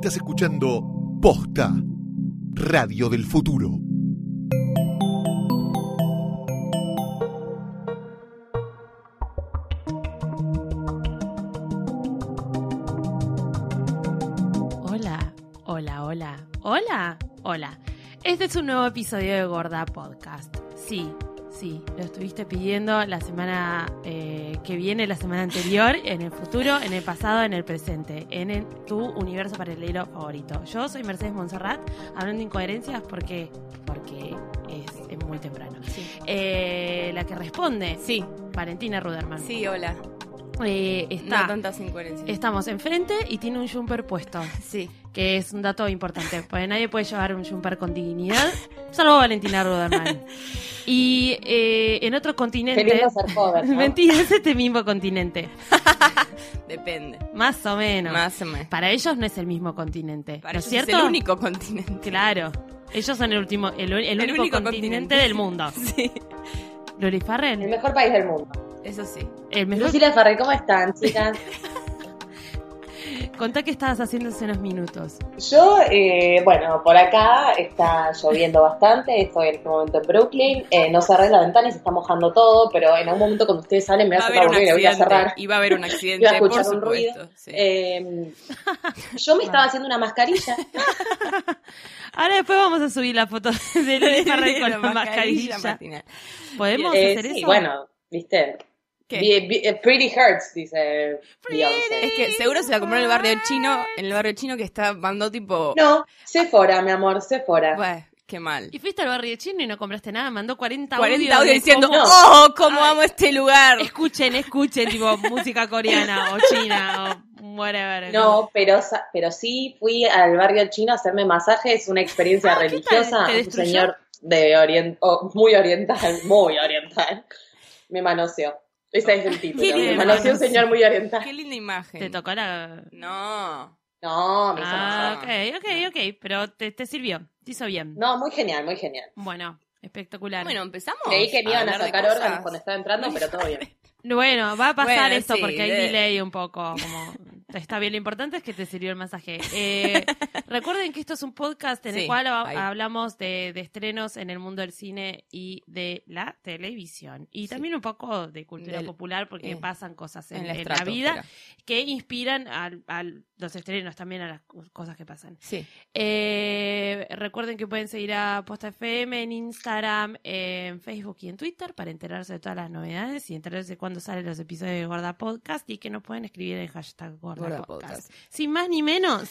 Estás escuchando Posta, Radio del Futuro. Hola, hola, hola, hola, hola. Este es un nuevo episodio de Gorda Podcast. Sí, sí, lo estuviste pidiendo la semana eh, que viene, la semana anterior, en el futuro, en el pasado, en el presente, en el- tu universo paralelo favorito. Yo soy Mercedes Monserrat, hablando de incoherencias porque, porque es, es muy temprano. Eh, la que responde, Sí, Valentina Ruderman. sí, hola. Eh, está, No tantas incoherencias. estamos enfrente y tiene un jumper puesto Sí. Que es un dato importante, porque nadie puede llevar un jumper con dignidad, salvo Valentina Ruderman. Y eh, en otro continente... Qué lindo ser joven, ¿no? Mentira, es este mismo continente. Depende. Más o menos. Más o menos. Para ellos no es el mismo continente. Para ¿No es ellos cierto? es el único continente. Claro. Ellos son el último, el, el único, único continente, continente. del mundo. Sí, Loli El Farrell, mejor país del mundo. eso sí. el mejor... Lucila Ferrer, ¿cómo están, chicas? Contá qué estabas haciendo hace unos minutos. Yo, eh, bueno, por acá está lloviendo bastante, estoy en este momento en Brooklyn, eh, no cerré la ventana y se está mojando todo, pero en algún momento cuando ustedes salen me va a y voy a accidente. cerrar. Y va a haber un accidente, Iba a escuchar por un ruido. sí. Eh, yo me estaba haciendo una mascarilla. Ahora después vamos a subir la foto de Farrell con la, La mascarilla. ¿Podemos Eh, hacer sí, eso? bueno, viste. ¿Qué? Be- be- eh, pretty hurts, dice Beyoncé. Es que seguro se la compró en el barrio chino, en el barrio chino que está, mandó tipo... No, Sephora, mi amor, Sephora. Bueno, qué mal. Y fuiste al barrio chino y no compraste nada, mandó 40, 40 audios audios de diciendo, cómo- ¡Oh, cómo amo este lugar! Escuchen, escuchen, tipo música coreana o china o whatever. No, pero, sa- pero sí fui al barrio chino a hacerme masajes, una experiencia Ah, ¿qué tal? religiosa. ¿Te Un señor de orient oh, muy oriental, muy oriental. Me manoseó. Ese es el título. Qué Me manoseó un señor muy oriental. Qué linda imagen. Te tocó la... No. No, me hizo Ah, ok, ok, ok, pero te, te sirvió, te hizo bien. No, muy genial, muy genial. Bueno, espectacular. Bueno, empezamos. Creí que me iban a sacar órganos cuando estaba entrando, pero todo bien. Bueno, va a pasar Bueno, esto sí, porque hay de- delay un poco. Como, está bien, lo importante es que te sirvió el masaje. Eh, recuerden que esto es un podcast en el cual ahí. hablamos de, de estrenos en el mundo del cine y de la televisión. Y también un poco de cultura Del- popular porque eh, pasan cosas en, en la en la estratosfera. vida que inspiran al- los estrenos también a las cosas que pasan. Sí. Eh, recuerden que pueden seguir a Posta FM en Instagram, en Facebook y en Twitter para enterarse de todas las novedades y enterarse de cuándo salen los episodios de Gorda Podcast y que nos pueden escribir en hashtag Gorda, Gorda Podcast. Podcast. Sin más ni menos,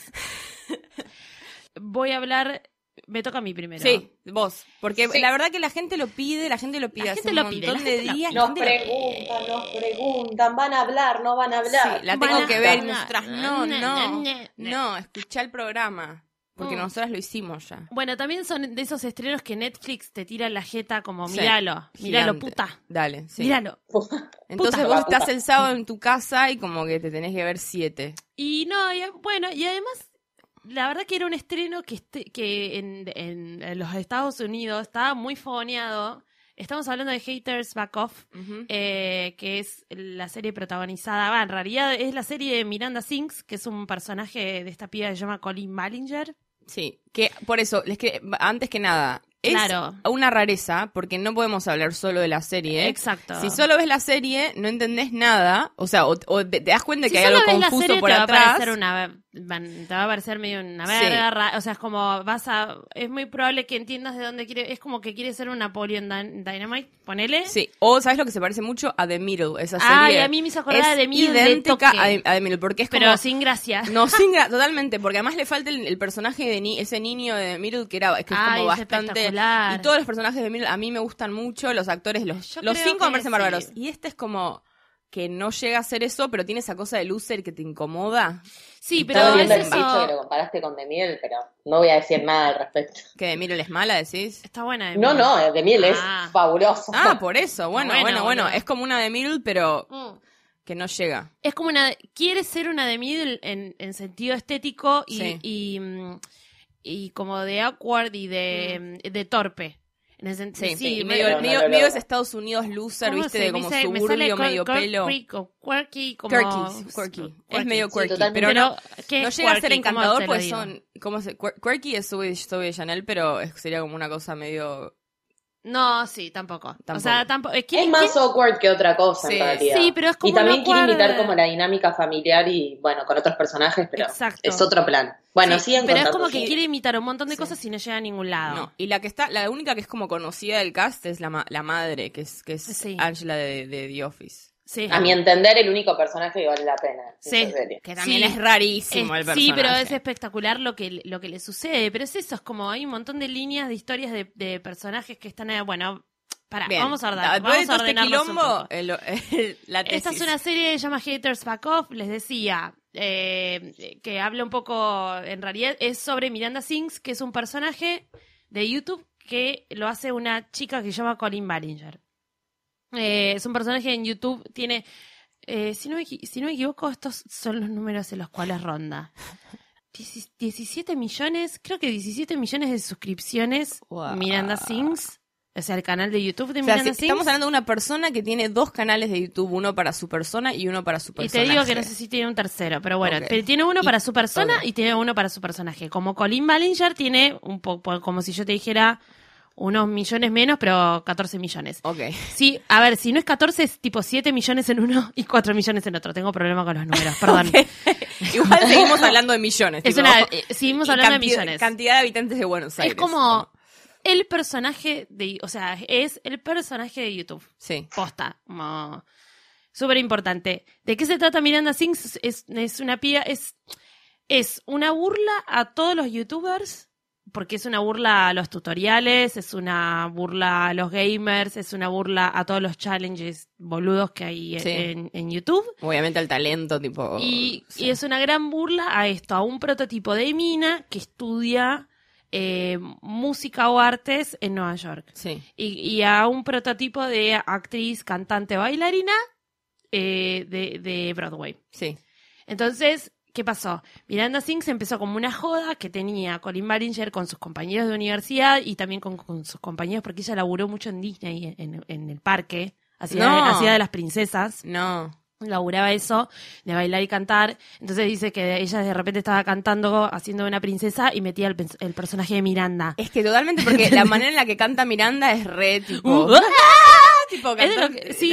voy a hablar, me toca a mí primero. Sí, vos. Porque Sí. la verdad que la gente lo pide, la gente lo pide La hace gente un lo pide, montón la de gente lo días. Nos preguntan, nos preguntan, van a hablar, no van a hablar. Sí, la tengo a- que ver no, no, no, escuchá el programa. Porque Mm. nosotras lo hicimos ya. Bueno, también son de esos estrenos que Netflix te tira la jeta como, Sí, míralo, míralo, gigante. puta, Dale, sí. míralo. Entonces Puta. vos estás el sábado en tu casa y como que te tenés que ver siete. Y no, y, bueno, y además, la verdad que era un estreno que, este- que en, en- en los Estados Unidos estaba muy foneado. Estamos hablando de Haters Back Off, eh, que es la serie protagonizada, va, en realidad es la serie de Miranda Sings, que es un personaje de esta piba que se llama Colin Ballinger. Sí, que por eso, les que antes que nada, es Claro. una rareza porque no podemos hablar solo de la serie. Exacto. Si solo ves la serie, no entendés nada, o sea, o, o te, te das cuenta Si que hay algo confuso serie, por te va a atrás. parecer una van- te va a parecer medio una verga, o sea, es como vas a es muy probable que entiendas de dónde quiere, es como que quiere ser un Napoleon Dyn- Dynamite, ponele. Sí, o ¿sabes lo que se parece mucho? A The Middle, esa Ay, serie. a mí me hizo acordar es de Middle de idéntica toque. a, The- a The Middle, porque es pero como... sin gracia. No, sin gra- totalmente, porque además le falta el, el personaje de ni ese niño de The Middle que era que es Ay, como es bastante espectacular. Y todos los personajes de Mil a mí me gustan mucho, los actores, los, Yo los cinco me parecen sí. bárbaros. Y este es como que no llega a ser eso, pero tiene esa cosa de loser que te incomoda. Sí, Estaba pero es viendo el bicho que eso. lo comparaste con Demiel, pero no voy a decir nada al respecto. Que de Mirel es mala, decís. Está buena. No, Emilia. no, Demiel es Ah. fabuloso. Ah, por eso. Bueno, Bueno, bueno. Es como una de Mirel, pero Mm. que no llega. Es como una. Quiere ser una de middle en, en sentido estético y, Sí. y, mm, y como de awkward y de, de torpe. En el sen- Sí, sí, medio, no medio, medio es Estados Unidos loser, ¿cómo viste, se- de como me suburbio, medio cor- pelo. quirky como... Quirky, quirky. Es medio quirky, pero no, ¿qué no es llega a ser encantador porque digo? son, ¿cómo se? quir- Quirky es Zoe, Chanel, pero sería como una cosa medio... No, sí, tampoco. O Tampoco. sea, tampoco. Es, Es más awkward que otra cosa Sí. en realidad. Sí, pero es como Y también quiere imitar como la dinámica familiar y, bueno, con otros personajes, pero Exacto. es otro plan. Bueno, Sí, pero es como que sí. quiere imitar un montón de Sí. cosas y no llega a ningún lado. No, y la que está, la única que es como conocida del cast es la, ma- la madre, que es, que es Sí. Angela de, de The Office. Sí. A mi entender, el único personaje que vale la pena. en Sí. Que también Sí. es rarísimo Es- el personaje. sí, pero es espectacular lo que, lo que le sucede. Pero es eso, es como hay un montón de líneas de historias de, de personajes que están. eh, Bueno, para, Bien. vamos a ordenar. después Vamos a este quilombo, el- el- la tesis. Esta es una serie que se llama Haters Back Off, les decía, eh, que habla un poco, en realidad es sobre Miranda Sings, que es un personaje de YouTube que lo hace una chica que se llama Colin Ballinger. Eh, es un personaje en YouTube, tiene, eh, si, no me, si no me equivoco, estos son los números en los cuales ronda. Dieci- 17 millones, creo que 17 millones de suscripciones, Wow. Miranda Sings, o sea, el canal de YouTube de O sea, Miranda si- Sings. estamos hablando de una persona que tiene dos canales de YouTube, uno para su persona y uno para su Y personaje. te digo que no sé si tiene un tercero, pero bueno, pero tiene uno Y- para su persona y tiene uno para su personaje. Como Colin Ballinger tiene un poco, como si yo te dijera unos millones menos, pero 14 millones. Ok. Sí, a ver, si no es 14, es tipo 7 millones en uno y 4 millones en otro. Tengo problema con los números, perdón. Igual seguimos hablando de millones. Es tipo, una- eh, seguimos hablando de millones. Cantidad de habitantes de Buenos Aires. Es como el personaje de, o sea, es el personaje de YouTube. Sí. Posta, como súper importante. ¿De qué se trata Miranda Sings? Es, es una pía, es, es una burla a todos los youtubers, porque es una burla a los tutoriales, es una burla a los gamers, es una burla a todos los challenges boludos que hay en- Sí. en, en YouTube. Obviamente el talento, tipo. Y, sí. y es una gran burla a esto, a un prototipo de mina que estudia eh, música o artes en Nueva York. Sí. Y, y a un prototipo de actriz, cantante, bailarina eh, de, de Broadway. Sí. Entonces, ¿qué pasó? Miranda Sings empezó como una joda que tenía Colin Ballinger con sus compañeros de universidad y también con, con sus compañeros, porque ella laburó mucho en Disney, en, en el parque, hacía, No. hacía de las princesas No. laburaba eso, de bailar y cantar. Entonces dice que ella de repente estaba cantando, haciendo una princesa y metía el, el personaje de Miranda. Es que totalmente, porque la manera en la que canta Miranda es re tipo. Uh, tipo es de lo que- sí.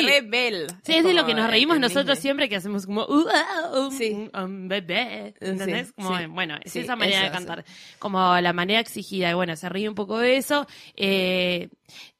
es de lo que nos reímos nosotros Disney. siempre que hacemos como uh, ah, um, Sí. um, bebé, ¿entendés? Como, bueno, es esa manera de cantar, como la manera exigida, y bueno, se ríe un poco de eso, eh,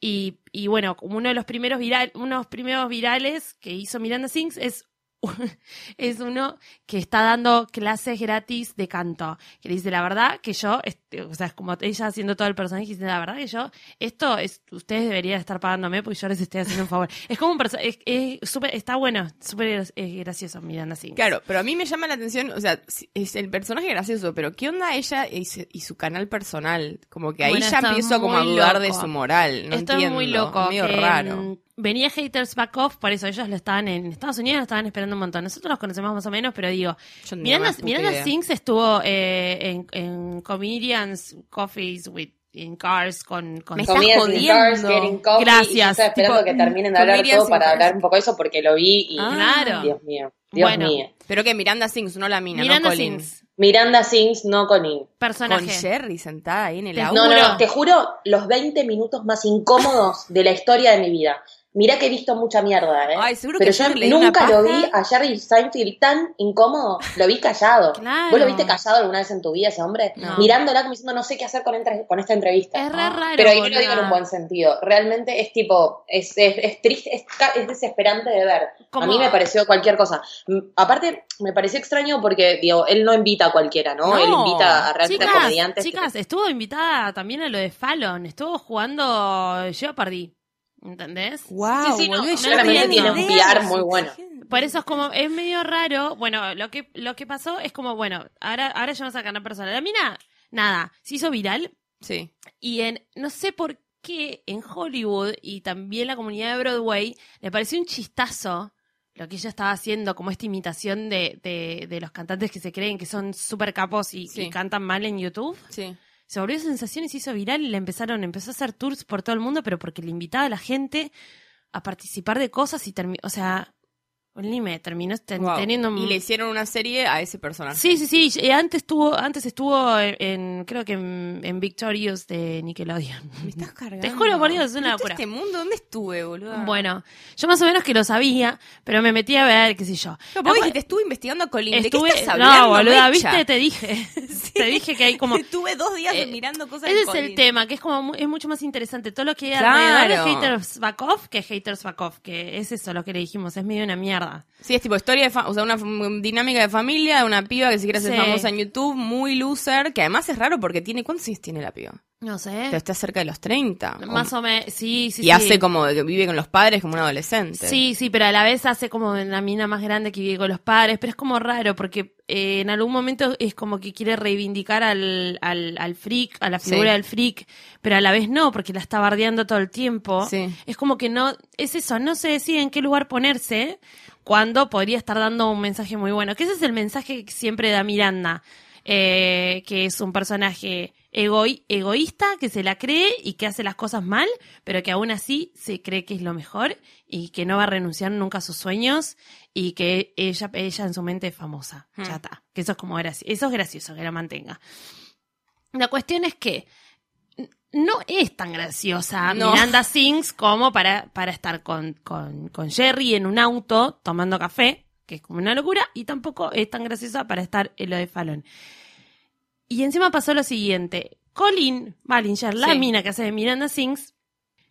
y, y bueno, como uno de los primeros viral, unos primeros virales que hizo Miranda Sings es es uno que está dando clases gratis de canto. Que le dice, la verdad que yo, este, o sea, es como ella haciendo todo el personaje, dice, la verdad que yo, esto es, ustedes deberían estar pagándome porque yo les estoy haciendo un favor. Es como un personaje, es, es súper- está bueno, súper gracioso Miranda Sings. Claro, pero a mí me llama la atención, o sea, es el personaje gracioso, pero ¿qué onda ella y su, y su canal personal? Como que ahí Bueno, ya es empiezo como a dudar loco. de su moral. No Esto entiendo, es muy loco. medio que, raro. Venía Haters Back Off, por eso ellos lo estaban en Estados Unidos, lo estaban esperando un montón. Nosotros los conocemos más o menos, pero digo, no Miranda. Sings estuvo eh, en, en Comedians Coffees with in Cars con, con Me está Comidas in jodiendo. Cars, Getting Coffee, Gracias, y yo estaba esperando tipo, que terminen de hablar todo para Cars. hablar un poco de eso porque lo vi y Ah. Claro. Dios mío, Dios Bueno. mío. Pero que Miranda Sings, no la mina, Miranda no Colin. Sings, Miranda Sings, no Colin. personaje. Con Jerry sentada ahí en el Te auto. No, no, te juro, los 20 minutos más incómodos de la historia de mi vida. Mirá que he visto mucha mierda, ¿eh? Ay, seguro Pero que yo leí nunca lo vi a Jerry Seinfeld tan incómodo. Lo vi callado. Claro. ¿Vos lo viste callado alguna vez en tu vida, ese hombre? No. Mirándola como diciendo, no sé qué hacer con, entre- con esta entrevista. Es re raro. Pero ahí no lo digo en un buen sentido. Realmente es tipo, es, es, es triste, es, desesperante de ver. A mí me pareció cualquier cosa. Aparte, me pareció extraño porque, digo, él no invita a cualquiera, ¿no? No. Él invita a realmente Chicas, a comediantes. que- chicas, estuvo invitada también a lo de Fallon. Estuvo jugando Jeopardy. ¿Entendés? Wow, Sí, sí, no, yo claramente tiene un PR muy bueno. Por eso es como, es medio raro. Bueno, lo que, lo que pasó es como, bueno, ahora, ahora ya vamos a ganar personal. La mina, nada, se hizo viral Sí. y en, no sé por qué en Hollywood y también la comunidad de Broadway le pareció un chistazo lo que ella estaba haciendo, como esta imitación de, de, de los cantantes que se creen que son súper capos y, Sí. y cantan mal en YouTube. Sí. Se volvió sensación y se hizo viral y le empezaron, empezó a hacer tours por todo el mundo, pero porque le invitaba a la gente a participar de cosas y terminó, o sea, un límite, terminó ten- Wow. teniendo Y le hicieron una serie a ese personaje. Sí, sí, sí. Antes estuvo, antes estuvo en, en- creo que en, en Victorious de Nickelodeon. Me estás cargando. Te juro por Dios, es una ¿Viste locura. este mundo? ¿Dónde estuve, boludo? Bueno, yo más o menos que lo sabía, pero me metí a ver, qué sé yo. No, vos dijiste, estuve investigando a Colin. ¿De qué estuve- estás hablando, No, boluda, Mecha? viste, te dije. Te dije que hay como... Estuve dos días Eh, mirando cosas Ese de es el Colin. tema, que es como es mucho más interesante todo lo que hay Claro. alrededor de Haters Back Off que Haters Back Off, que es eso lo que le dijimos, es medio una mierda. Sí, es tipo historia de fa- o sea, una dinámica de familia de una piba que se quiere hacer Sí. famosa en YouTube, muy loser, que además es raro porque tiene, ¿cuántos años tiene la piba? No sé. Pero está cerca de los 30. Más o menos, sí, sí, y sí. hace como que vive con los padres como un adolescente. Sí, sí, pero a la vez hace como la mina más grande que vive con los padres, pero es como raro porque eh, en algún momento es como que quiere reivindicar al, al, al freak, a la figura Sí. del freak, pero a la vez no, porque la está bardeando todo el tiempo. Sí. Es como que no, es eso, no se decide en qué lugar ponerse cuando podría estar dando un mensaje muy bueno. Que ese es el mensaje que siempre da Miranda, eh, que es un personaje egoi- egoísta, que se la cree y que hace las cosas mal, pero que aún así se cree que es lo mejor y que no va a renunciar nunca a sus sueños y que ella, ella en su mente es famosa. Hmm. Ya está. Que eso es como eso es gracioso, que la mantenga. La cuestión es que no es tan graciosa No. Miranda Sings como para, para estar con, con, con Jerry en un auto tomando café, que es como una locura, y tampoco es tan graciosa para estar en lo de Fallon. Y encima pasó lo siguiente. Colin Ballinger, la Sí. mina que hace de Miranda Sings,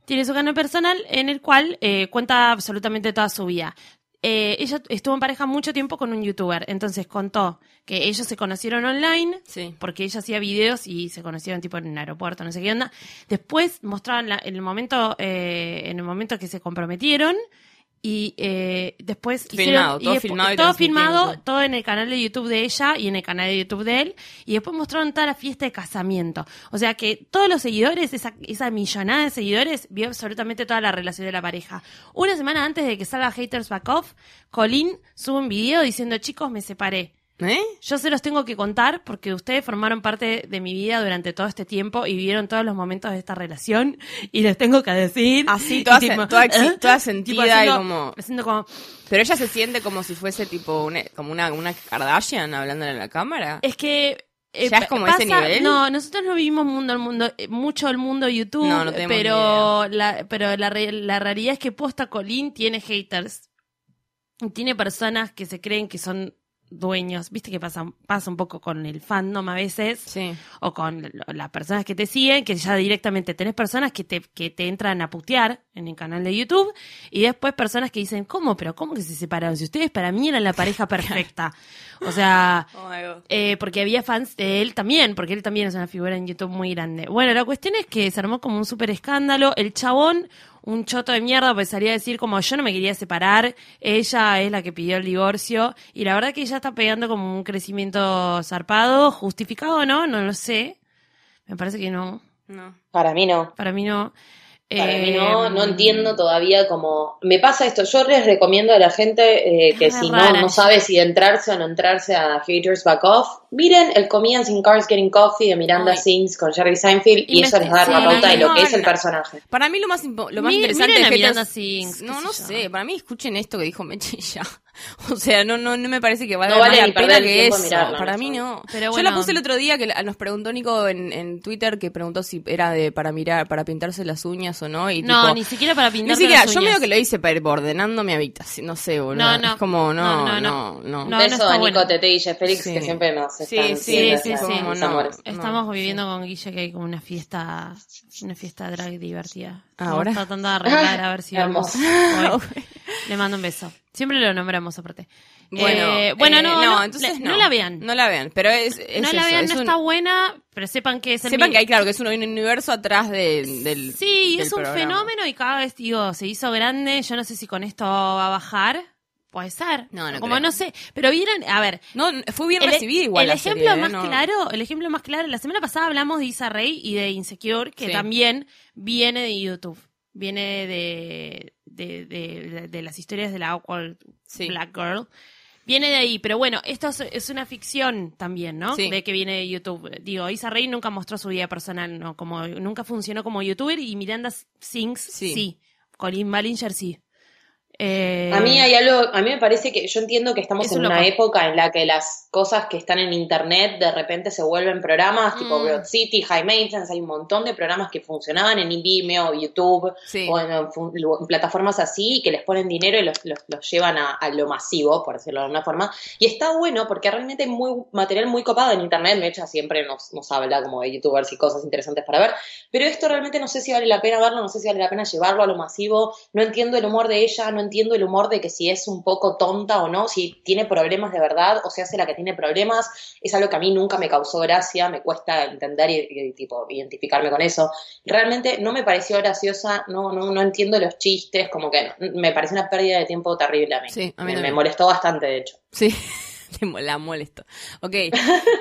tiene su canal personal en el cual eh, cuenta absolutamente toda su vida. Eh, ella estuvo en pareja mucho tiempo con un youtuber, entonces contó que ellos se conocieron online, Sí. porque ella hacía videos y se conocieron tipo en un aeropuerto, no sé qué onda. Después mostraban la- en el momento, eh, en el momento que se comprometieron y eh, después Filmado, hicieron- todo y filmado y todo filmado, todo en el canal de YouTube de ella y en el canal de YouTube de él y después mostraron toda la fiesta de casamiento. O sea que todos los seguidores, esa, esa millonada de seguidores, vio absolutamente toda la relación de la pareja. Una semana antes de que salga Haters Back Off, Colin sube un video diciendo, chicos, me separé. ¿Eh? Yo se los tengo que contar porque ustedes formaron parte de mi vida durante todo este tiempo y vivieron todos los momentos de esta relación y les tengo que decir. Así, toda, tipo, toda, ¿eh? toda Tipo sentida y como... haciendo como... Pero ella se siente como si fuese tipo una, como una, una Kardashian hablándole a la cámara. Es que... eh, ¿Ya es como ese nivel? No, nosotros no vivimos mundo al mundo, eh, mucho el mundo YouTube, No, no pero, la, pero la, la realidad es que Posta Colín tiene haters. Tiene personas que se creen que son dueños. Viste que pasa, pasa un poco con el fandom a veces. Sí. o con las personas que te siguen, que ya directamente tenés personas que te, que te entran a putear en el canal de YouTube y después personas que dicen, ¿cómo? ¿Pero cómo que se separaron? Si ustedes para mí eran la pareja perfecta. O sea, Oh eh, porque había fans de él también, porque él también es una figura en YouTube muy grande. Bueno, la cuestión es que se armó como un súper escándalo. El chabón, un choto de mierda, pues salía a decir como yo no me quería separar, ella es la que pidió el divorcio. Y la verdad que ella está pegando como un crecimiento zarpado, justificado o no, no lo sé. Me parece que no. No. Para mí no. Para mí no. Para mí no, no entiendo todavía cómo... Me pasa esto, yo les recomiendo a la gente eh, que Es si no, no sabe si entrarse o no entrarse a Haters Back Off, miren el Comedians in Cars Getting Coffee de Miranda Ay. Sings con Jerry Seinfeld y eso les va a dar la sí, pauta de lo que es el personaje. Para mí lo más, lo más Mi- interesante de Miranda qué No, no sé. Para mí escuchen esto que dijo ya. O sea, no, no, no me parece que valga No vale la pena que eso. Para no mí no. Pero Yo la puse el otro día que nos preguntó Nico en, en Twitter que preguntó si era de para mirar, para pintarse las uñas o no. Y No, tipo, ni siquiera para pintar Ni siquiera, las yo uñas. medio que lo hice para ir ordenando mi habitación, no sé, boludo. No, no. Es como, no, No, no, no, no. No, Beso está a Nico, bueno. Tete y Jeff Félix, Sí. que siempre nos Sí, están sí, sí, sí. No, amores. Estamos viviendo con Guille que hay como una fiesta, una fiesta drag divertida. Estamos ¿Ahora? tratando de arreglar a ver si vamos. Le mando un beso. Siempre lo nombramos aparte. Bueno, Eh, bueno, eh, no, no, entonces le- no. la vean. No la vean, pero es, es no la eso, vean, es no un- está buena, pero sepan que es el Sepan mi- que hay, claro, que es un universo atrás de- del. Sí, del es un programa. fenómeno y cada vez, digo, se hizo grande. Yo no sé si con esto va a bajar. Puede ser. No, no Como creo. no sé. Pero vieron, a ver. No, fue bien el, recibida igual. el la ejemplo serie, ¿eh? más No- claro, el ejemplo más claro, la semana pasada hablamos de Isa Rey y de Insecure, que Sí. también viene de YouTube. Viene de, de, de, de las historias de la Awkward Sí. Black Girl. Viene de ahí, pero bueno, esto es, es una ficción también, ¿no? Sí. De que viene de YouTube. Digo, Isa Rey nunca mostró su vida personal, ¿no? Como, nunca funcionó como youtuber y Miranda Sings Sí. sí. Colin Ballinger sí. Eh, A mí hay algo, a mí me parece que yo entiendo que estamos en una loco. época en la que las cosas que están en internet de repente se vuelven programas, tipo Mm. Broad City, High Maintenance, hay un montón de programas que funcionaban en Vimeo, YouTube Sí. o en, plataformas así que les ponen dinero y los, los, los llevan a, a lo masivo, por decirlo de alguna forma. Y está bueno porque realmente hay muy, material muy copado en internet, Mecha siempre nos, nos habla como de youtubers y cosas interesantes para ver, pero esto realmente no sé si vale la pena verlo, no sé si vale la pena llevarlo a lo masivo, no entiendo el humor de ella, no entiendo el humor de que si es un poco tonta o no, si tiene problemas de verdad o se hace la que tiene problemas, es algo que a mí nunca me causó gracia, me cuesta entender y, y, tipo identificarme con eso. Realmente no me pareció graciosa, no, no, no entiendo los chistes, como que no, me parece una pérdida de tiempo terrible a mí. Sí, a mí me, me molestó bastante, de hecho. Sí, la molesto. Ok,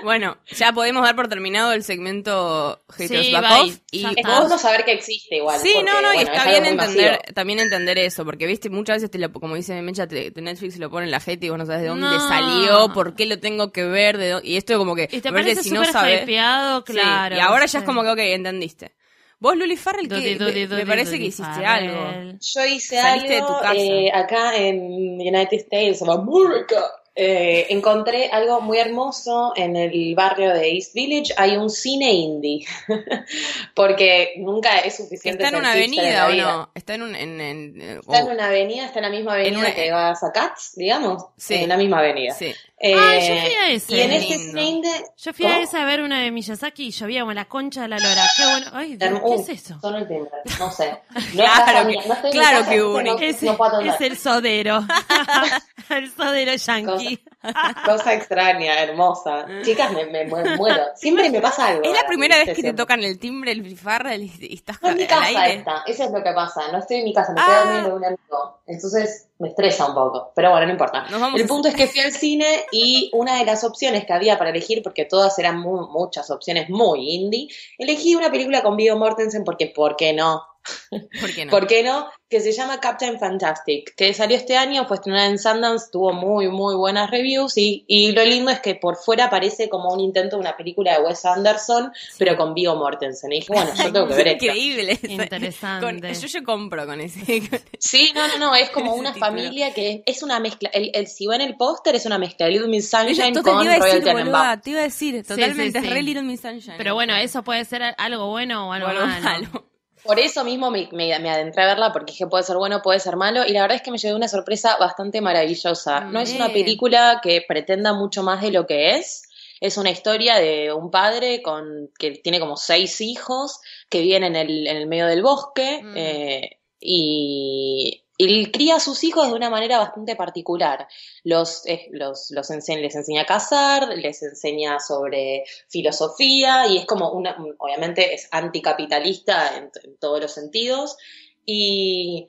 bueno, ya podemos dar por terminado el segmento Haters Sí, Back. Off. Y Es bueno saber que existe igual. Sí, porque, no, no, y bueno, está es bien entender, masivo. también entender eso, porque viste, muchas veces te lo, como dice Mecha, te, te Netflix lo pone en la gente y vos no sabes de dónde No. salió, por qué lo tengo que ver, de dónde- y esto como que, Y te parece si no sabes- hypeado, Sí, claro. y ahora ya es como que, ok, entendiste. Vos, Luli Farrell, dudy, me, me parece que hiciste Farrell. algo. Yo hice Saliste de algo tu casa. eh, acá en United States of America. Eh, encontré algo muy hermoso en el barrio de East Village. Hay un cine indie. Porque nunca es suficiente. ¿Está en una avenida o no? Está en un... En, en- Está en una avenida, está en la misma avenida una- que vas a Cats, digamos. Sí. En la misma avenida. Sí. Eh, Ay, yo fui a ese. Y en cine indie. Yo fui a ¿Cómo? esa a ver una de Miyazaki y llovía como la concha de la lora. Qué bueno. Ay, Dios, ¿qué uh, es eso? Sonó el timbre, no sé. No Claro que- no claro casa, que único. no- Es, es el sodero. el sodero yankee. Cosa extraña, hermosa. Chicas, me, me mu- muero. Siempre me pasa algo. Es la ahora, primera vez ¿viste? que te tocan el timbre, el Farrell y, y estás No es mi casa aire. esta, eso es lo que pasa. No estoy en mi casa, me Ah. quedo dormido de un amigo. Entonces me estresa un poco. Pero bueno, no importa. El a- punto es que fui al cine y una de las opciones que había para elegir, porque todas eran mu- muchas opciones muy indie, elegí una película con Viggo Mortensen porque, ¿por qué no? ¿Por qué no? ¿Por qué no? Que se llama Captain Fantastic, que salió este año, fue estrenada en Sundance, tuvo muy, muy buenas reviews y, y lo lindo es que por fuera parece como un intento de una película de Wes Anderson, pero con Viggo Mortensen. Y dije, bueno, yo tengo que ver esto. Increíble. Interesante. Con- yo, yo compro con ese. Sí, no, no, no, es como una título. familia que es una mezcla. El, el, si ven el póster, es una mezcla de Little Miss Sunshine con te iba a Royal decir, boluda, te iba a decir, totalmente, sí, es re. Little Miss Sunshine. Pero bueno, eso puede ser algo bueno o algo, O algo malo. malo. Por eso mismo me, me, me adentré a verla, porque dije, puede ser bueno, puede ser malo, y la verdad es que me llevé una sorpresa bastante maravillosa. No es una película que pretenda mucho más de lo que es. Es una historia de un padre con que tiene como seis hijos que viven en el, en el medio del bosque Mm. eh, y, y cría a sus hijos de una manera bastante particular. Los, eh, los, los les enseña a cazar, les enseña sobre filosofía y es como una, obviamente es anticapitalista en, todos los sentidos y,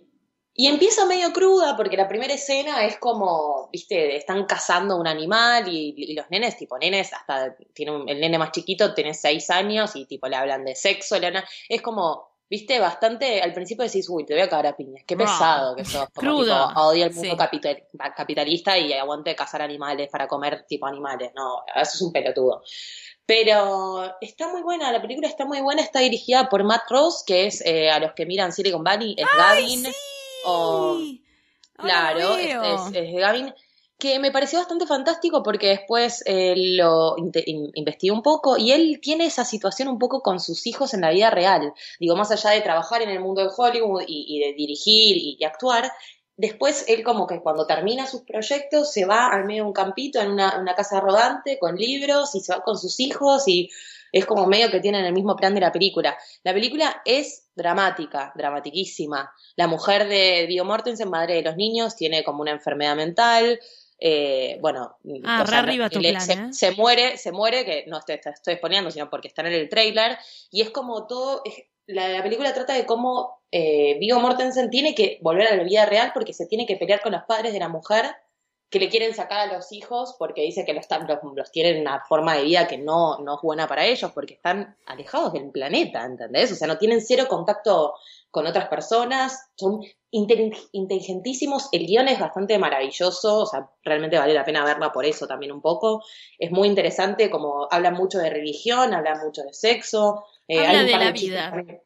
y empieza medio cruda porque la primera escena es como, viste, están cazando un animal y, los nenes, tipo nenes, hasta tiene el nene más chiquito tiene seis años y tipo le hablan de sexo, le hablan, es como, viste, bastante, al principio decís, uy, te voy a cagar a piñas, qué pesado que sos, como Crudo. tipo, odia el mundo Sí. capital- capitalista y aguante cazar animales para comer tipo animales, no, eso es un pelotudo. Pero está muy buena, la película está muy buena, está dirigida por Matt Ross, que es eh, a los que miran Silicon Valley, es Gavin. o- Ahora claro, es Gavin. Que me pareció bastante fantástico porque después eh, lo in- investigué un poco y él tiene esa situación un poco con sus hijos en la vida real. Digo, más allá de trabajar en el mundo de Hollywood y, de dirigir y, actuar, después él como que cuando termina sus proyectos se va al medio de un campito en una, casa rodante con libros y se va con sus hijos y es como medio que tienen el mismo plan de la película. La película es dramática, dramatiquísima. La mujer de Viggo Mortensen, madre de los niños, tiene como una enfermedad mental. Eh, bueno, Ah, o re sea, arriba tu le- plan, se, ¿eh? se muere, se muere, que no te, te estoy exponiendo, sino porque están en el trailer, y es como todo, es- la, la película trata de cómo eh, Viggo Mortensen tiene que volver a la vida real porque se tiene que pelear con los padres de la mujer que le quieren sacar a los hijos porque dice que los, los, los tienen una forma de vida que no, no es buena para ellos porque están alejados del planeta, ¿entendés? O sea, no tienen cero contacto con otras personas, son intelig- inteligentísimos, el guion es bastante maravilloso, o sea, realmente vale la pena verla por eso también un poco, es muy interesante, como habla mucho de religión, habla mucho de sexo, eh, Habla hay un de par la vida. también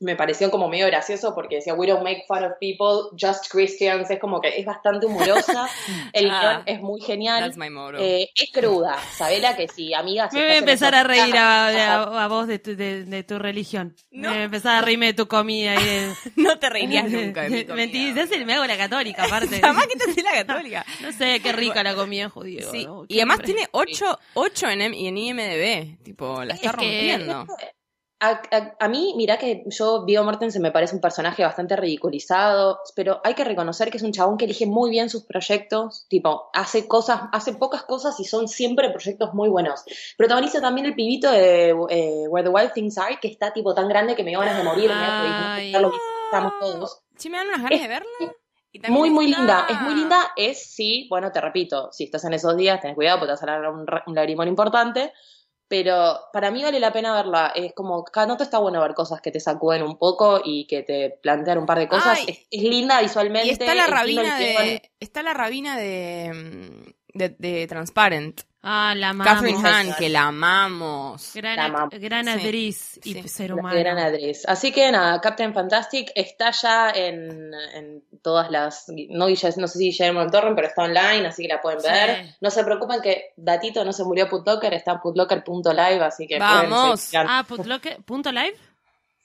me pareció como medio gracioso porque decía, we don't make fun of people, just Christians, es como que es bastante humorosa, el Ah, guion es muy genial, That's my motto. eh, es cruda, Sabela que si amigas... Me voy a empezar a reír a, a- a vos de tu, de, de tu religión. Me voy a empezar a reírme de tu comida. Y de... no te reirías nunca de mi comida. Me hago la católica, aparte. Jamás que te haces la católica. No sé, qué rica la comida judía. Sí, ¿no? y además tiene 8, ocho en, M- y en IMDB. Tipo, la está Es que- rompiendo. A, a- a mí, mirá que yo, Viggo Mortensen me parece un personaje bastante ridiculizado, pero hay que reconocer que es un chabón que elige muy bien sus proyectos, tipo, hace cosas, hace pocas cosas y son siempre proyectos muy buenos. Protagoniza también el pibito de eh, Where the Wild Things Are, que está tipo tan grande que me dio ganas de morirme, Ay. estamos todos. Sí, me dan unas ganas de verla. Y Muy, muy está- linda, es muy linda, es sí, bueno, te repito, si estás en esos días, ten cuidado porque te vas a dar un, un lagrimón importante, pero para mí vale la pena verla, es como, cada nota está bueno ver cosas que te sacuden un poco y que te plantean un par de cosas, Ay. es, es linda visualmente. Y está la rabina de. Está la rabina de. mm, de, de Transparent. Ah, la amamos. Catherine Hahn, que la amamos. Gran, La act- amamos. gran Sí, actriz y sí. ser humano. gran actriz. Así que nada, Captain Fantastic está ya en, en todas las, no, no sé si Guillermo del Torrent, pero está online, así que la pueden Sí. ver. No se preocupen que Datito no se murió Putlocker, está en putlocker.live, así que Vamos. Ah, Putloque- punto live.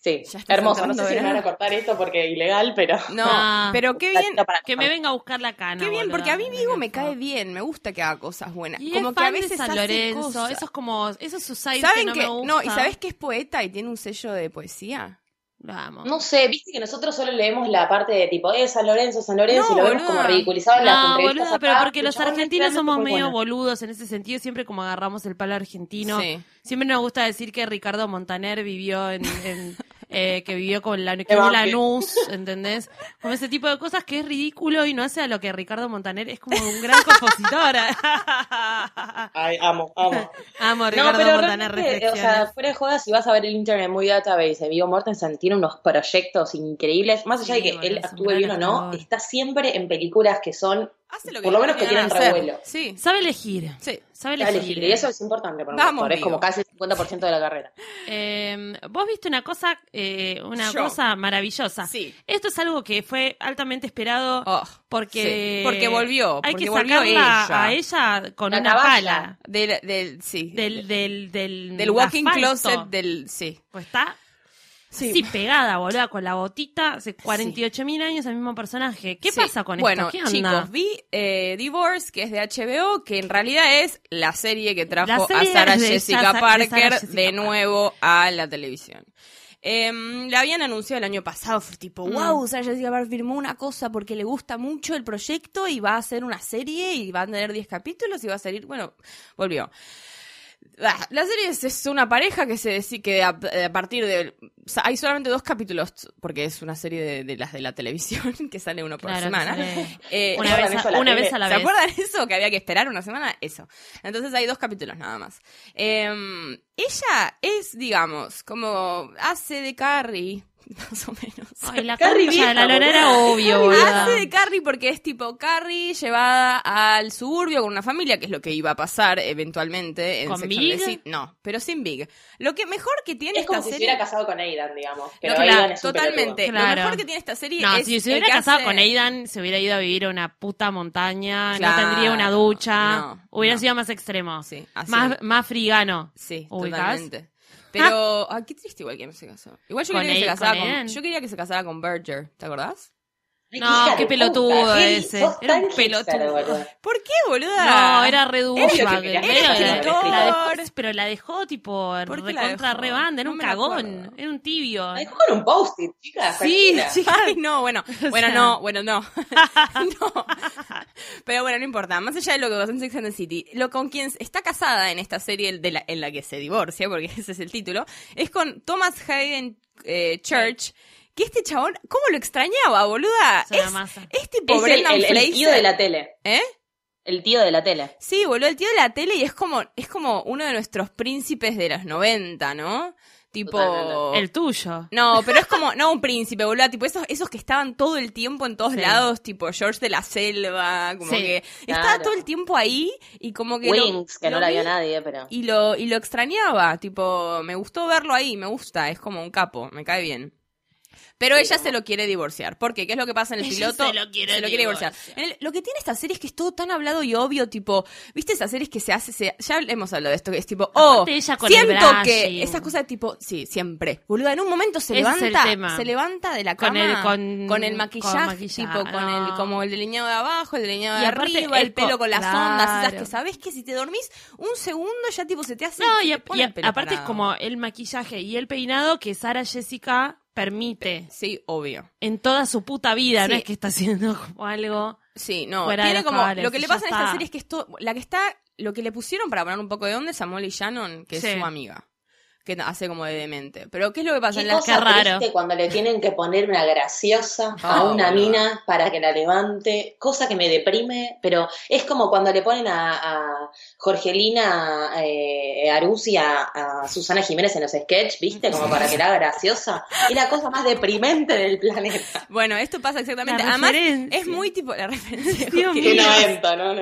Sí, Ya está hermoso. No sé si me van a cortar esto porque es ilegal, pero. No, Ah. pero qué bien. Que me venga a buscar la cana. Qué bien, boluda. porque a mí Vigo me cae bien, me gusta que haga cosas buenas. Y como es que a fan de veces San hace Lorenzo, cosas. eso es como, eso es su side que ¿Saben no que me gusta. no? ¿Y sabes que es poeta y tiene un sello de poesía? Vamos. No sé, viste que nosotros solo leemos la parte de tipo, eh, San Lorenzo, San Lorenzo, No, y lo vemos boluda. como ridiculizado en las No, entrevistas. boluda, pero porque los argentinos somos medio bueno. boludos en ese sentido, siempre como agarramos el palo argentino. Sí. Siempre nos gusta decir que Ricardo Montaner vivió en, en, eh, que vivió con la que. Lanús, ¿entendés? Como ese tipo de cosas que es ridículo y no hace a lo que Ricardo Montaner es como un gran compositor. Ay, amo, amo. Amo a No, Ricardo pero Montaner realmente, o sea, fuera de jodas, si vas a ver el Internet Movie Database de Viggo Mortensen, tiene unos proyectos increíbles. Más allá Sí, de que él actúe bien o no, está siempre en películas que son, Hace lo por lo menos que tiene tienen revuelo. Sí. Sabe elegir. Sí. Sabe elegir. elegir, y eso es importante para un Vamos, actor, es como casi el 50% de la carrera. Eh, Vos viste una cosa, eh, una Yo. cosa maravillosa. Sí. Esto es algo que fue altamente esperado Oh, porque sí. Porque volvió, Hay porque que volvió sacarla ella. a ella con La una pala Del, del, sí. del del del, del walking asfalto. closet del, sí. Pues está Sí. sí. pegada, boluda, con la botita, hace 48 mil años el mismo personaje. ¿Qué Sí. pasa con bueno, esto? ¿Qué onda? chicos, vi eh, Divorce, que es de HBO, que en realidad es la serie que trajo a Sarah Jessica Parker de, Jessica nuevo a la televisión. Em, la habían anunciado el año pasado, fue tipo, Mm. wow, Sarah Jessica Parker firmó una cosa porque le gusta mucho el proyecto y va a hacer una serie y va a tener 10 capítulos y va a salir, bueno, volvió. Ah, La serie es, es una pareja que se decide que a, a partir de... o sea, hay solamente dos capítulos, porque es una serie de, de las de la televisión, que sale uno por Claro, semana. Eh, una, vez a, una vez a la ¿Se vez. acuerdan eso? Que había que esperar una semana. Eso. Entonces hay dos capítulos nada más. Eh, ella es, digamos, como hace de Carrie, más o menos. Ay, la Carrie concha de la era obvio, boluda. Hace de Carrie porque es tipo Carrie llevada al suburbio con una familia, que es lo que iba a pasar eventualmente en ¿Con Big? No, pero sin Big. Lo que mejor que tiene Es como esta si se hubiera casado con Aidan, digamos. Pero No, Aidan claro, es totalmente. Claro. Lo mejor que tiene esta serie No, es si se hubiera casado hace- con Aidan, se hubiera ido a vivir a una puta montaña, Claro. no tendría una ducha, No, hubiera no. sido más extremo, Sí, así. más, más frigano. Sí, ¿Ubicás? totalmente. Pero, ay, qué triste igual que no se casó. Igual yo ¿Con quería que se casara con yo quería que se casara con Berger, ¿te acordás? No, qué pelotudo ese. Era un hipster, pelotudo. ¿Por qué, boluda? No, era re la- la dejó- pero la dejó tipo ¿Por qué la recontra dejó? re banda, era No un la cagón, era un tibio. Me dejó con un post-it, chicas. Sí, sí. Ay, no, bueno, bueno, sea. no, bueno, no. no. Pero bueno, no importa. Más allá de lo que pasó en Sex and the City, lo con quien está casada en esta serie de la- en la que se divorcia, porque ese es el título, es con Thomas Hayden eh, Church. Que este chabón, ¿cómo lo extrañaba, boluda? Es Es, masa. es tipo Es el, Brendan el- el Fraser. tío de la tele. ¿Eh? El tío de la tele. Sí, boludo, el tío de la tele y es como, es como uno de nuestros príncipes de los 90, ¿no? Tipo. Totalmente. El tuyo. No, pero es como, no un príncipe, boludo, tipo esos, esos que estaban todo el tiempo en todos Sí. lados, tipo George de la Selva, como Sí, que estaba todo el tiempo ahí y como que lo- Wings, que no la vi vio nadie, pero. Y lo, y lo extrañaba, tipo, me gustó verlo ahí, me gusta, es como un capo, me cae bien. Pero ella se lo quiere divorciar. ¿Por qué? ¿Qué es lo que pasa en el Ella piloto? se lo quiere divorciar. divorciar. En el- lo que tiene esta serie es que es todo tan hablado y obvio, tipo, ¿viste esas series que se hace? Se, ya hemos hablado de esto, que es tipo, oh, ella con el siento brushing. que esas cosas tipo, sí, siempre. Boluda, en un momento se Ese el levanta, se levanta de la Con cama el- con- con el con maquillaje, tipo, con el, como el delineado de abajo, el delineado de arriba, el el pelo co- con las ondas, esas claro. que sabes que si te dormís un segundo ya tipo se te hace. No, se y, y el aparte es como el maquillaje y el peinado que Sara Jessica permite. Sí, obvio. en toda su puta vida, no es que está haciendo como algo... Sí, no, Fuera de tiene los como cabales, lo que le pasa en esta serie es que esto la que está lo que le pusieron para poner un poco de onda es a Molly Shannon, que Sí. es su amiga, que hace como de demente. Pero ¿qué es lo que pasa Qué en la cosa raro. cuando le tienen que poner una graciosa a Ah, una mina para que la levante, cosa que me deprime, pero es como cuando le ponen a, a Jorgelina eh, Aruzzi a, a Susana Jiménez en los sketches, ¿viste? Como para que la haga graciosa. Es la cosa más deprimente del planeta. Bueno, esto pasa exactamente. La Además referencia. es muy tipo la referencia. Dios mío. 90, ¿no?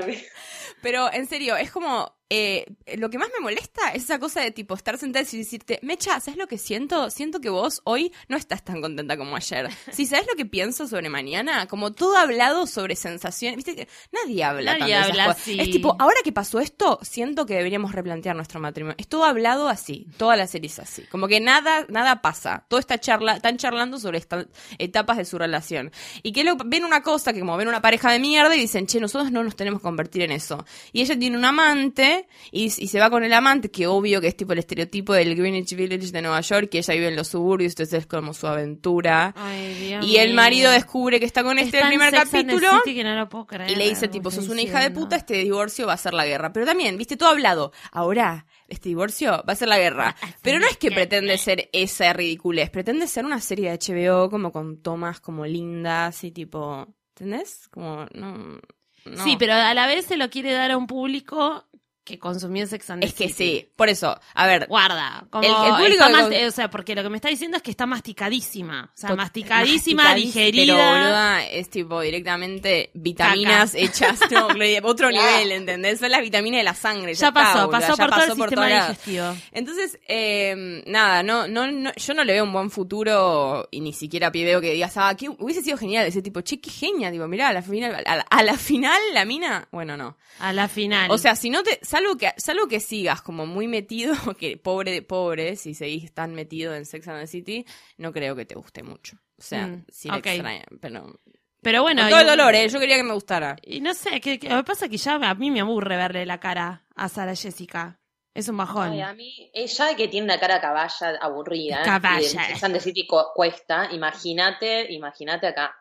Pero en serio, es como eh, lo que más me molesta es esa cosa de tipo estar sentada y decirte, Mecha, ¿sabes lo que siento? Siento que vos hoy no estás tan contenta como ayer. Si sabes lo que pienso sobre mañana, como todo hablado sobre sensaciones, viste que nadie habla Nadie tanto habla cosas. así. Es tipo, ahora que pasó esto, siento que deberíamos replantear nuestro matrimonio. Es todo hablado así, toda la serie es así. Como que nada, nada pasa. Todo está charla, están charlando sobre estas etapas de su relación. Y que lo, ven una cosa que como ven una pareja de mierda y dicen, che, nosotros no nos tenemos que convertir en eso. Y ella tiene un amante y, y se va con el amante, que obvio que es tipo el estereotipo del Greenwich Village de Nueva York, que ella vive en los suburbios, entonces es como su aventura. Ay, Dios y el marido descubre que está con este Está el primer capítulo. City que no lo puedo creer, Y le dice, tipo, sos una hija de puta, este divorcio va a ser la guerra. Pero también, viste, todo hablado. Ahora, este divorcio va a ser la guerra. Pero no es que pretende ser esa ridiculez, pretende ser una serie de HBO como con tomas como lindas y tipo, ¿entendés? Como, no... no. Sí, pero a la vez se lo quiere dar a un público que consumió Sex and the Es que City. sí, por eso, a ver, Guarda, como El- el público con- eh, o sea, porque lo que me está diciendo es que está masticadísima, o sea, masticadísima, masticadísima, digerida. Pero, boluda, es tipo directamente vitaminas hechas, no, otro nivel, ¿entendés? Son las vitaminas de la sangre. Ya, ya pasó, está, pasó ya por todo el pasó por sistema digestivo. Entonces, eh, nada, no, no, no, yo no le veo un buen futuro y ni siquiera veo que digas, ah, que hubiese sido genial ese tipo, che, qué genia, digo, mirá, a la final, a la, a la final la mina, bueno, no. A la final. O sea, si no te, salvo que, salvo que sigas como muy metido, que pobre de pobre, si seguís tan metido en Sex and the City, no creo que te guste mucho. O sea, Mm, la ok. extraña, pero... pero bueno. Con todo el dolor, ¿eh? Yo quería que me gustara. Y no sé, que, que- lo que pasa es que ya a mí me aburre verle la cara a Sara Jessica. Es un bajón. Ay, a mí, ella que tiene una cara caballa aburrida, Caballa. y Sex and the City cu- cuesta, imagínate, imagínate acá,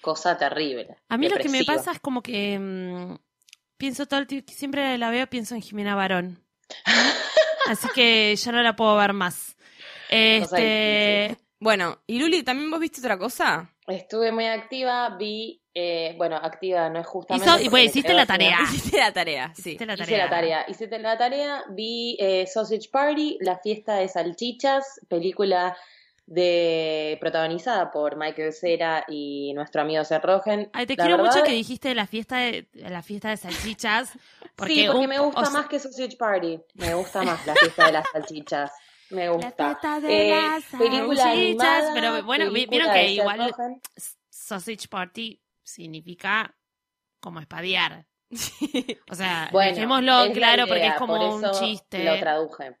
cosa terrible. A mí lo que me pasa es como que mm, pienso todo el tiempo, siempre la veo, pienso en Jimena Barón. Así que ya no la puedo ver más. Este. Bueno, y Luli, ¿también vos viste otra cosa? Estuve muy activa, vi, eh, bueno, activa no es justamente... Hizo- y hiciste la tarea. Hiciste la tarea, sí. hiciste la Hice tarea. la tarea, hice la tarea, vi eh, Sausage Party, la fiesta de salchichas, película de protagonizada por Michael Cera y nuestro amigo Seth Rogen. Ay, te La quiero mucho que dijiste la fiesta de la fiesta de salchichas. Porque sí, porque un- me gusta o sea, más que Sausage Party. Me gusta más la fiesta de las salchichas. Me gusta. fiesta de Eh, las película animada, pero bueno, película vieron que igual- Rogen. sausage party significa como espadear. O sea, Bueno, dejémoslo es la claro porque es como por un chiste. Lo traduje.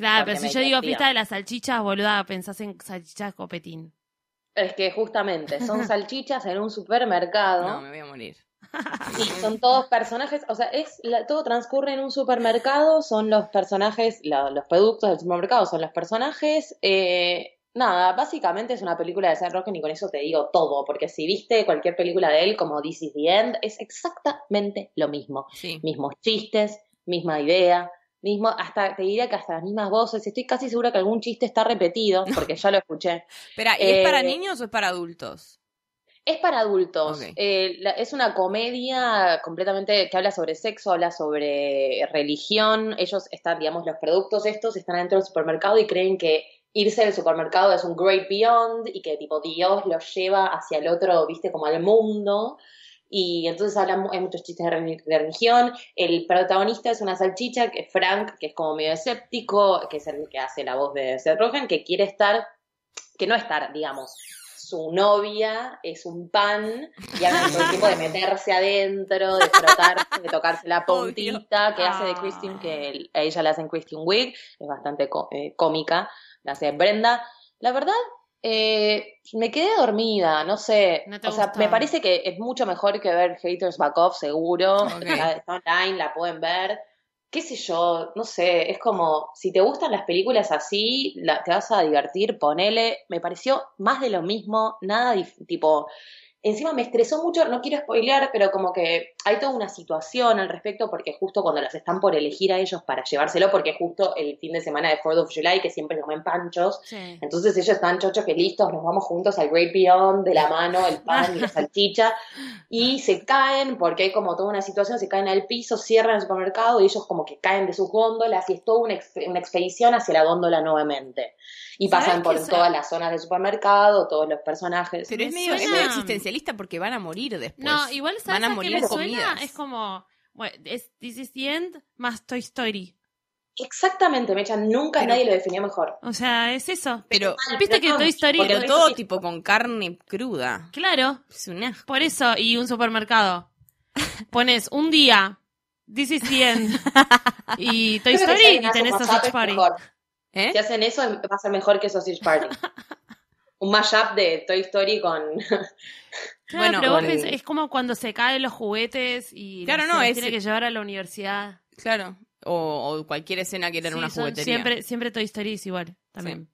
Claro, pero si yo digo fiesta de las salchichas, boluda, pensás en salchichas copetín. Es que justamente son salchichas en un supermercado. No, me voy a morir. Y son todos personajes, o sea, es la- todo transcurre en un supermercado, son los personajes, la- los productos del supermercado son los personajes. eh, nada, básicamente es una película de Seth Rogen y con eso te digo todo, porque si viste cualquier película de él como This is the End, es exactamente lo mismo. Sí. Mismos chistes, misma idea, mismo, hasta te diría que hasta las mismas voces. Estoy casi segura que algún chiste está repetido, porque ya lo escuché. Espera, ¿y es para Eh, niños o es para adultos? Es para adultos. Eh, la- es una comedia completamente que habla sobre sexo, habla sobre religión. Ellos están, digamos, los productos estos están dentro del supermercado y creen que irse del supermercado es un great beyond y que tipo Dios los lleva hacia el otro, viste, como al mundo. Y entonces hablan, hay muchos chistes de, reli- de religión. El protagonista es una salchicha, que es Frank, que es como medio escéptico, que es el que hace la voz de Seth Rogen, que quiere estar, que no estar, digamos, su novia es un pan y habla todo el tiempo de meterse adentro, de frotarse, de tocarse la puntita, que hace de Ah. Christine, que el- a ella la hacen Christine Wiig, es bastante eh, cómica, la hace Brenda. La verdad, eh, me quedé dormida, no sé, No o sea, me parece que es mucho mejor que ver Haters Back Off, seguro, está está online, la pueden ver, qué sé yo, no sé, es como, si te gustan las películas así, la- te vas a divertir, ponele, me pareció más de lo mismo, nada tipo, encima me estresó mucho, no quiero spoilear, pero como que hay toda una situación al respecto, porque justo cuando las están por elegir a ellos para llevárselo, porque justo el fin de semana de 4th of July, que siempre comen panchos, Sí. entonces ellos están chochos que listos, nos vamos juntos al Great Beyond, de la mano, el pan y la salchicha, y se caen porque hay como toda una situación, se caen al piso, cierran el supermercado y ellos como que caen de sus góndolas y es toda una, exp- una expedición hacia la góndola nuevamente. Y ¿Sabes pasan por todas las zonas del supermercado, todos los personajes. Pero es me medio, es medio existencialista porque van a morir después. No, igual sabes van a morir me comidas. suena, es como bueno, es This is the End más Toy Story. Exactamente, Mecha, nunca Pero- nadie lo definió mejor. O sea, es eso. Pero, Viste que Toy Story pero todo es- tipo con carne cruda. Claro, Es un asco. por eso y un supermercado. Pones un día This is the End y Toy que Story y tenés Sausage Party. ¿Eh? Si hacen eso, va a ser mejor que Sausage Party. Un mashup de Toy Story con... Claro, Bueno, pero con- es como cuando se caen los juguetes y Claro, se no, es- tiene que llevar a la universidad. Claro. O, o cualquier escena que era Sí, una son juguetería. Siempre, siempre Toy Story es igual también.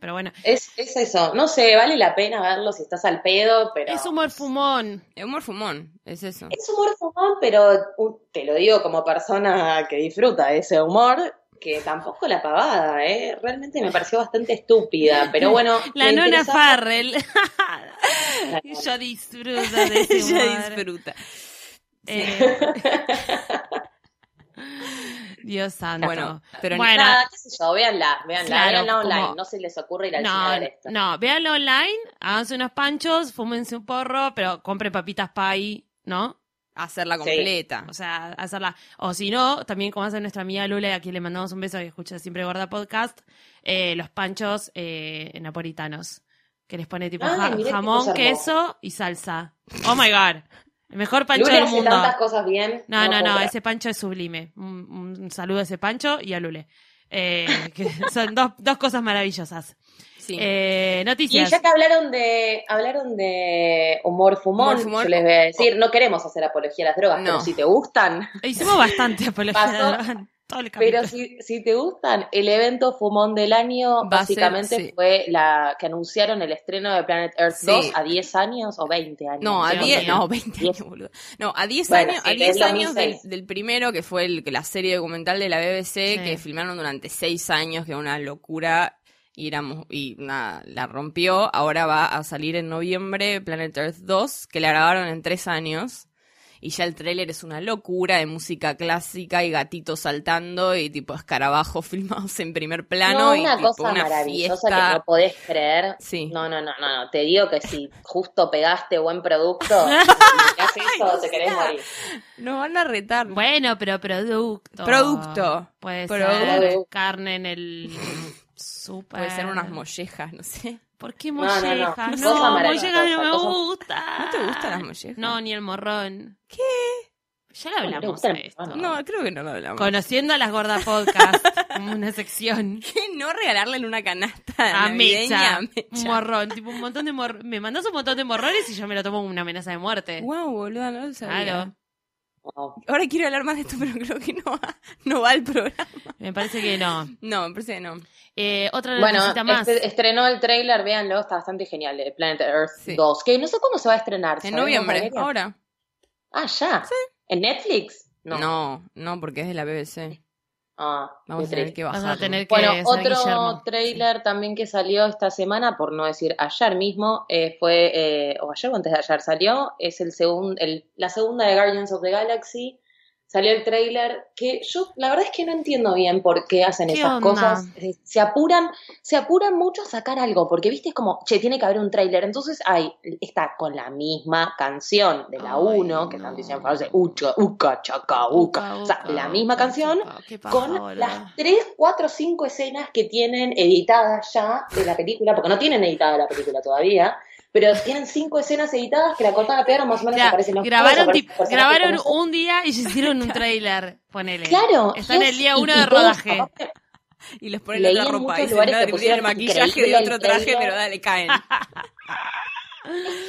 Pero bueno, Es, es eso, no sé, vale la pena verlo si estás al pedo, pero... es humor fumón. Es humor fumón, es eso. Es humor fumón, pero uh, te lo digo como persona que disfruta de ese humor, que tampoco la pavada, ¿eh? Realmente me pareció bastante estúpida, pero bueno... La nona interesaba- Farrell. Yo disfruto de ese humor. Ella disfruta. Eh, Dios santo. Bueno, pero Bueno, Nada, qué sé yo, véanla, véanla, Claro, véanla online, como- no se les ocurre ir al cine no, a ver esto. no, véanlo online, háganse unos panchos, fúmense un porro, pero compre papitas pie, ¿no? Hacerla Sí. completa. O sea, hacerla. O si no, también como hace nuestra amiga Lula, a quien le mandamos un beso que escucha siempre Gorda Podcast, eh, los panchos eh, napolitanos. Que les pone tipo ja- qué jamón, queso y salsa. Oh my god. El mejor pancho Lule del hace mundo. tantas cosas bien. No, no, no, ese pancho es sublime. Un, un saludo a ese pancho y a Lule. Eh, que son dos, dos cosas maravillosas. Sí. Eh, Y noticias. ya que hablaron de hablaron de humor fumón, Humor fumón. yo les voy a decir, no queremos hacer apología a las drogas, No. pero si te gustan, Hicimos bastante apología Pasó. de la droga en todo el capítulo. pero si, si te gustan, el evento fumón del año Va a ser, básicamente sí. fue la que anunciaron el estreno de Planet Earth Sí. 2 a 10 años o 20 años. No, a Dios 10, mío. no, 20 años, boludo. No, a 10 Bueno, años, sí, a que 10 es años del, 2006. del primero, que fue el, que la serie documental de la BBC, Sí. que filmaron durante 6 años, que era una locura, y, éramos, y nada, la rompió. Ahora va a salir en noviembre Planet Earth 2, que la grabaron en 3 años. y ya el tráiler es una locura de música clásica y gatitos saltando y tipo escarabajos filmados en primer plano No, y una tipo cosa una maravillosa fiesta. que no podés creer. Sí. No, no, no, no, no. Te digo que si justo pegaste buen producto, y haces eso, te querés morir. Nos van a retar. Bueno, pero producto. Producto. Puede Producto. ser carne en el súper. Puede ser unas mollejas, no sé. ¿Por qué No, no, no. mollejas? No, mollejas me cosa- gusta. ¿No te gustan las mollejas? No, ni el morrón. ¿Qué? Ya le hablamos de esto. No, creo que no lo hablamos. Conociendo a las gordas podcast, como una sección. ¿Qué? No regalarle en una canasta A navideña Mecha, Mecha. un morrón, tipo un montón de mor Me mandas un montón de morrones y yo me lo tomo como una amenaza de muerte. Wow, boluda, no lo sabía. Claro. Ahora quiero hablar más de esto, pero creo que no va, no va al programa. Me parece que no. No, me parece que no. Eh, otra Bueno, más. este- estrenó el trailer, véanlo, está bastante genial, eh, Planet Earth Sí. 2, que no sé cuándo se va a estrenar. En ¿sabemos, noviembre, ahora. Ah, ya. ¿En Netflix? No. No. no, porque es de la BBC. Ah, Vamos a tener que bajar. a tener que Bueno, otro Guillermo. trailer también que salió esta semana, por no decir ayer mismo, eh, fue, eh, o ayer o antes de ayer salió, es el segundo, el, la segunda de Guardians of the Galaxy. Salió el trailer que yo, la verdad es que no entiendo bien por qué hacen ¿Qué esas onda? cosas. Eh, Se apuran, se apuran mucho a sacar algo, porque viste es como, che, tiene que haber un trailer. Entonces, hay, está con la misma canción de la Ay, 1, que están diciendo frases, ucha, uca, chaca, uca. O sea, Uca, la misma uca, canción con las 3, 4, 5 escenas que tienen editadas ya de la película, porque no tienen editada la película todavía, pero tienen 5 escenas editadas que la cortaron, la pegaron, más o menos aparecen los grabaron, aparecen grabaron un día y se hicieron un trailer. Ponele. Claro. Está en y el día y- uno y de rodaje. aparte, Y les ponen otra ropa. que le pusieron el maquillaje de otro traje, trailer. pero dale, caen.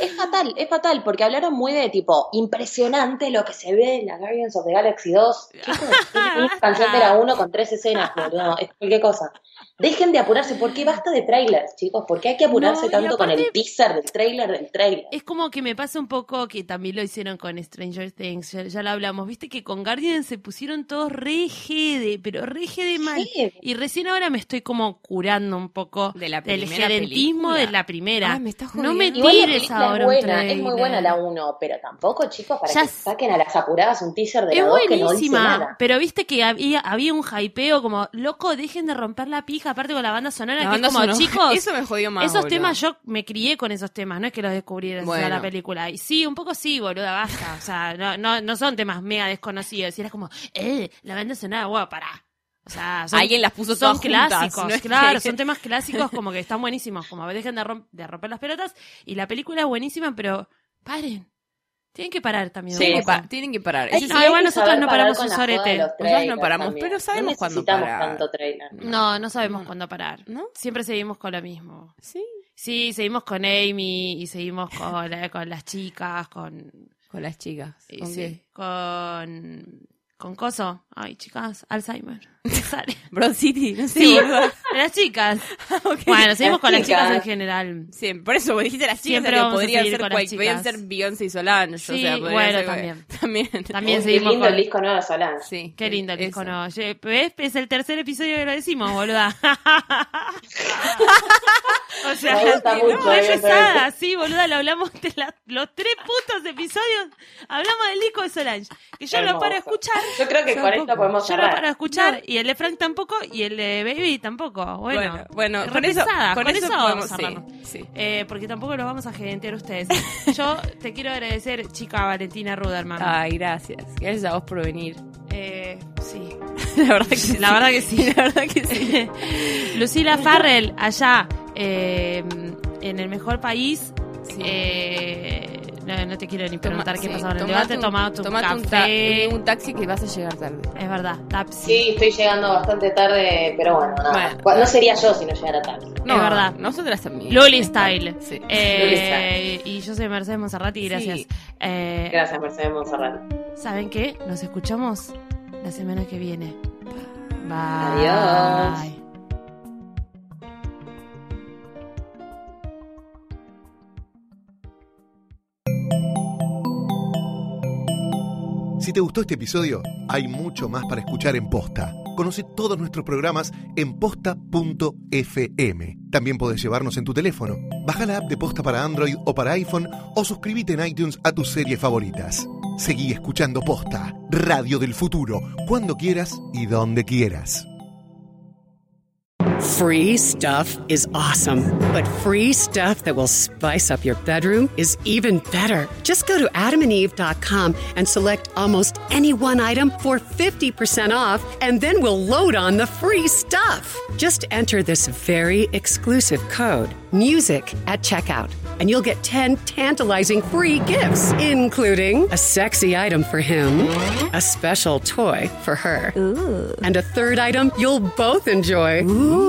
Es fatal, es fatal, porque hablaron muy de tipo, impresionante lo que se ve en la Guardians of the Galaxy 2. Chicos, es una canción de la 1 con tres escenas, boludo, es cualquier cosa. Dejen de apurarse, ¿por qué basta de trailers, chicos? ¿Por qué hay que apurarse No, tanto con el teaser del trailer del trailer? Es como que me pasa un poco que también lo hicieron con Stranger Things, ya, ya lo hablamos, viste que con Guardian se pusieron todos re jede, pero re jede mal. Sí. Y recién ahora me estoy como curando un poco De la del gerentismo película. de la primera. Ay, me estás no me tires ahora es un buena, es muy buena la 1, pero tampoco, chicos, para Ya que saquen a las apuradas un teaser de Es la 2 que no dice buenísima, nada. pero viste que había, había un hypeo como, loco, dejen de romper la pija, aparte con la banda sonora, La que banda es como, sonora. chicos, Eso me jodió más, esos boludo. temas yo me crié con esos temas, no es que los descubrí a Bueno. la película. Y sí, un poco sí, boluda, basta. O sea, no, no, no son temas mega desconocidos. Y era como, eh, la banda sonora, guau, pará. O sea, son, Alguien las puso son todas juntas, clásicos, no claro, son temas clásicos como que están buenísimos, como dejen de, rom- de romper las pelotas. Y la película es buenísima, pero paren. Tienen que parar también. Tienen, un que pa- tienen que parar. Ay, sí, no, igual nosotros no paramos sorete. los Nosotros no paramos, también. pero sabemos no cuándo necesitamos parar. tanto trailer. No, no sabemos cuándo parar. ¿No? Siempre seguimos con lo mismo. Sí. Sí, seguimos con Amy y seguimos con, con las chicas, con... Con las chicas. y ¿Con sí, qué? con... Con Coso. Ay, chicas, Alzheimer. Broad City, no sé, Sí, las chicas. Bueno, seguimos con las chicas en general. Sí, por eso vos dijiste las chicas, Siempre o sea, que vamos a podrían ser, podrían ser Beyoncé y Solange. Sí, o sea, podrían bueno, ser- también. También. También qué seguimos lindo con... el disco nuevo de Solange. Sí. Qué lindo el eso. disco, ¿Ves? Es el tercer episodio que lo decimos, boluda. O sea, no, es pesada, sí, boluda, lo hablamos de la- los tres putos episodios. Hablamos del disco de Solange. Que yo no Hermoso. paro de escuchar. Yo creo que Yo con esto podemos Yo no cerrar. paro de escuchar, y el de Frank tampoco, y el de Baby tampoco. Bueno, Bueno, con eso, pesada, con eso vamos podemos, a sí, sí. Eh, porque tampoco los vamos a gerentear ustedes. Yo te quiero agradecer, chica Valentina Ruderman. Ay, gracias. Gracias a vos por venir. Eh, sí. La verdad que sí. La verdad que sí. La verdad que sí. Lucila Farrell, allá, eh, en el mejor país. Sí. eh, no, no te quiero ni preguntar Toma- qué sí, pasó en el debate. un- Tomate un tomate un, ta- café. un taxi que vas a llegar tarde. Es verdad, Tapsi. Sí, estoy llegando bastante tarde, pero bueno, nada. Bueno. No sería yo si no llegara tarde. No, Es verdad. Nosotras también. Loli Style. Sí. Eh, y yo soy Mercedes Monserrati, gracias. Sí. Eh, Gracias, Mercedes Monserrat. ¿Saben qué? Nos escuchamos la semana que viene. Bye. Adiós. Si te gustó este episodio, hay mucho más para escuchar en Posta. Conoce todos nuestros programas en posta.fm. También podés llevarnos en tu teléfono. Baja la app de Posta para Android o para iPhone o suscríbete en iTunes a tus series favoritas. Seguí escuchando Posta, Radio del Futuro, cuando quieras y donde quieras. Free stuff is awesome, but free stuff that will spice up your bedroom is even better. Just go to adamandeve.com and select almost any one item for 50% off, and then we'll load on the free stuff. Just enter this very exclusive code, MUSIC, at checkout, and you'll get 10 tantalizing free gifts, including a sexy item for him, a special toy for her, and a third item you'll both enjoy.